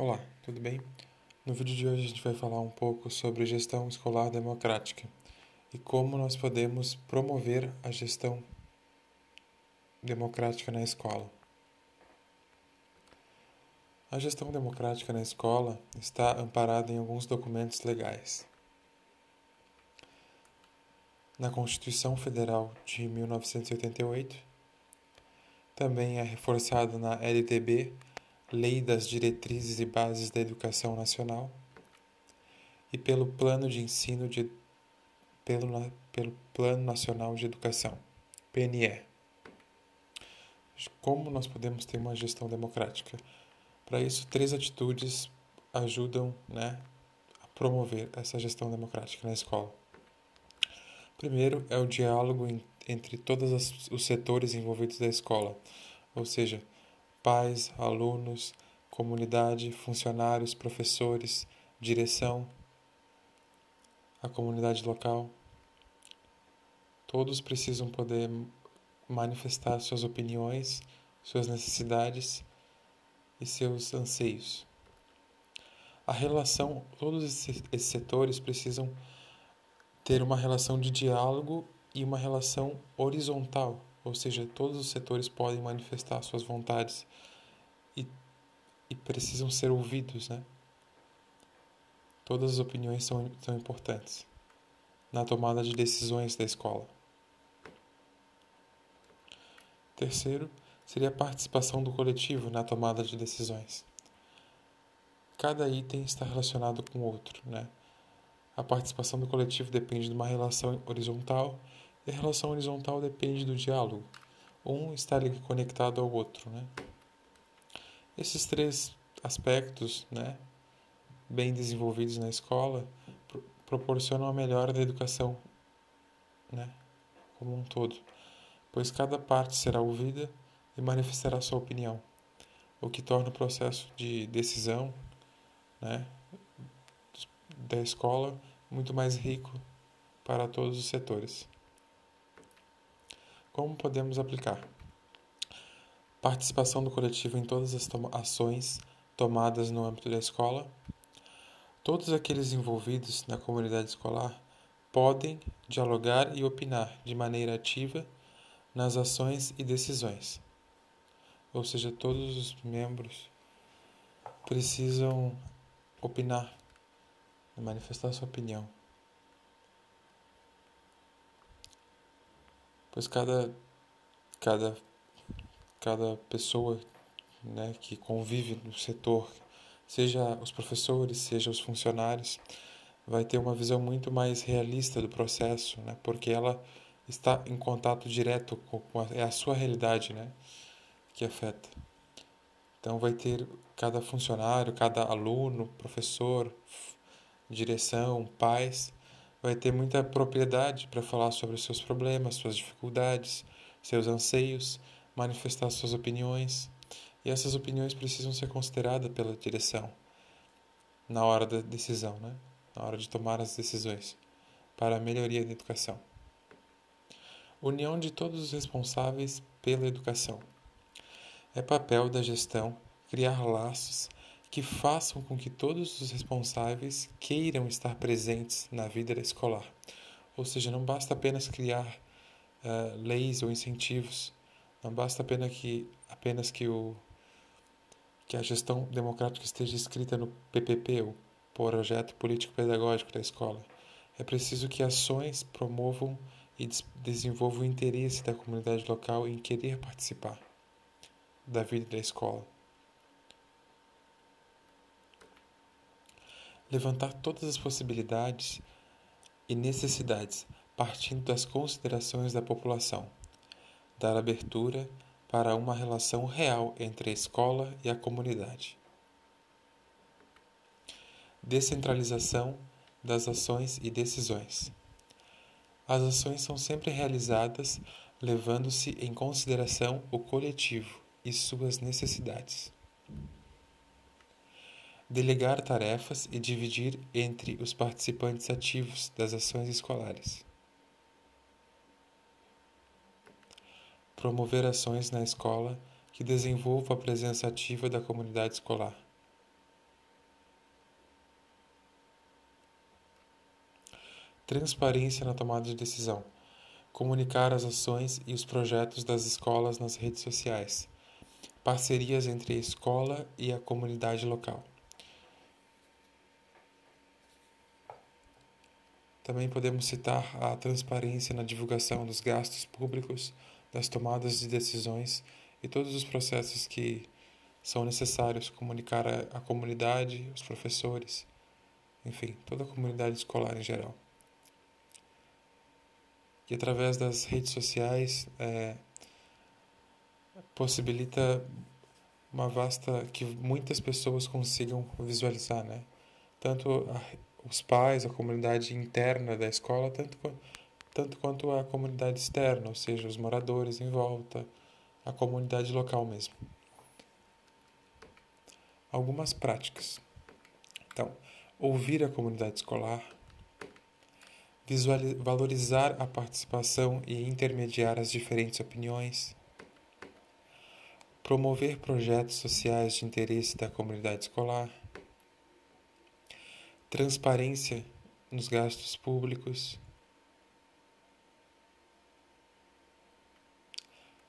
Olá, tudo bem? No vídeo de hoje a gente vai falar um pouco sobre gestão escolar democrática e como nós podemos promover a gestão democrática na escola. A gestão democrática na escola está amparada em alguns documentos legais. Na Constituição Federal de 1988, também é reforçada na LDB Lei das Diretrizes e Bases da Educação Nacional e pelo Plano de Ensino de, pelo, pelo Plano Nacional de Educação, PNE. Como nós podemos ter uma gestão democrática? Para isso, três atitudes ajudam né, a promover essa gestão democrática na escola. Primeiro é o diálogo entre todos os setores envolvidos da escola, ou seja, pais, alunos, comunidade, funcionários, professores, direção, a comunidade local. Todos precisam poder manifestar suas opiniões, suas necessidades e seus anseios. A relação, todos esses setores precisam ter uma relação de diálogo e uma relação horizontal ou seja, todos os setores podem manifestar suas vontades e, e precisam ser ouvidos, né? Todas as opiniões são, são importantes na tomada de decisões da escola. Terceiro, seria a participação do coletivo na tomada de decisões. Cada item está relacionado com o outro, né? A participação do coletivo depende de uma relação horizontal a relação horizontal depende do diálogo. Um está conectado ao outro, né? Esses três aspectos, né, bem desenvolvidos na escola, pro proporcionam a melhora da educação, né, como um todo, pois cada parte será ouvida e manifestará sua opinião, o que torna o processo de decisão, né, da escola muito mais rico para todos os setores. Como podemos aplicar? Participação do coletivo em todas as ações tomadas no âmbito da escola. Todos aqueles envolvidos na comunidade escolar podem dialogar e opinar de maneira ativa nas ações e decisões. Ou seja, todos os membros precisam opinar, manifestar sua opinião. Pois cada cada cada pessoa né, que convive no setor, seja os professores, seja os funcionários, vai ter uma visão muito mais realista do processo, né, porque ela está em contato direto com, a, é a sua realidade, né, que afeta. Então vai ter cada funcionário, cada aluno, professor, direção, pais, vai ter muita propriedade para falar sobre os seus problemas, suas dificuldades, seus anseios, manifestar suas opiniões. E essas opiniões precisam ser consideradas pela direção na hora da decisão, né? na hora de tomar as decisões para a melhoria da educação. União de todos os responsáveis pela educação. É papel da gestão criar laços que façam com que todos os responsáveis queiram estar presentes na vida escolar. Ou seja, não basta apenas criar uh, leis ou incentivos, não basta apenas que, apenas que, o, que a gestão democrática esteja escrita no PPP, o Projeto Político Pedagógico da Escola. É preciso que ações promovam e desenvolvam o interesse da comunidade local em querer participar da vida da escola. Levantar todas as possibilidades e necessidades partindo das considerações da população, dar abertura para uma relação real entre a escola e a comunidade. Descentralização das ações e decisões. As ações são sempre realizadas levando-se em consideração o coletivo e suas necessidades delegar tarefas e dividir entre os participantes ativos das ações escolares. Promover ações na escola que desenvolvam a presença ativa da comunidade escolar. Transparência na tomada de decisão. Comunicar as ações e os projetos das escolas nas redes sociais. Parcerias entre a escola e a comunidade local. Também podemos citar a transparência na divulgação dos gastos públicos, das tomadas de decisões e todos os processos que são necessários comunicar à comunidade, os professores, enfim, toda a comunidade escolar em geral. E através das redes sociais é, possibilita uma vasta que muitas pessoas consigam visualizar, né? Tanto os pais, a comunidade interna da escola, tanto, tanto quanto a comunidade externa, ou seja, os moradores em volta, a comunidade local mesmo. Algumas práticas. Então, ouvir a comunidade escolar, valorizar a participação e intermediar as diferentes opiniões, promover projetos sociais de interesse da comunidade escolar, transparência nos gastos públicos,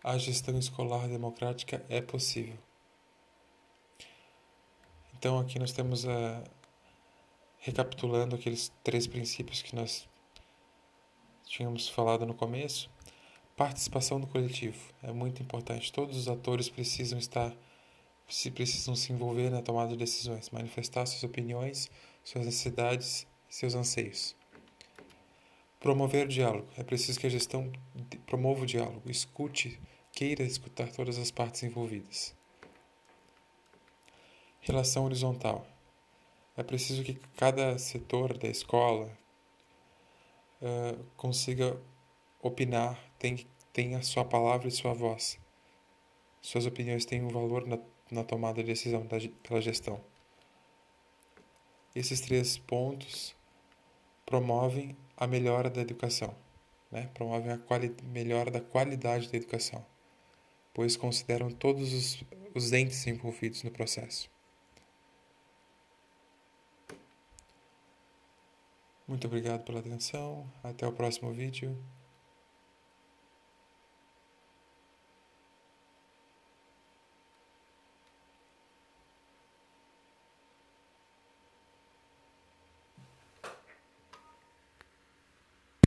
a gestão escolar democrática é possível. Então aqui nós temos a recapitulando aqueles três princípios que nós tínhamos falado no começo. Participação do coletivo é muito importante. Todos os atores precisam estar precisam se envolver na tomada de decisões, manifestar suas opiniões, suas necessidades, seus anseios. Promover o diálogo. É preciso que a gestão promova o diálogo, escute, queira escutar todas as partes envolvidas. Relação horizontal. É preciso que cada setor da escola uh, consiga opinar, tem, tenha sua palavra e sua voz. Suas opiniões têm um valor na, na tomada de decisão da, pela gestão. Esses três pontos promovem a melhora da educação, né? promovem a melhora da qualidade da educação, pois consideram todos os, os entes envolvidos no processo. Muito obrigado pela atenção. Até o próximo vídeo.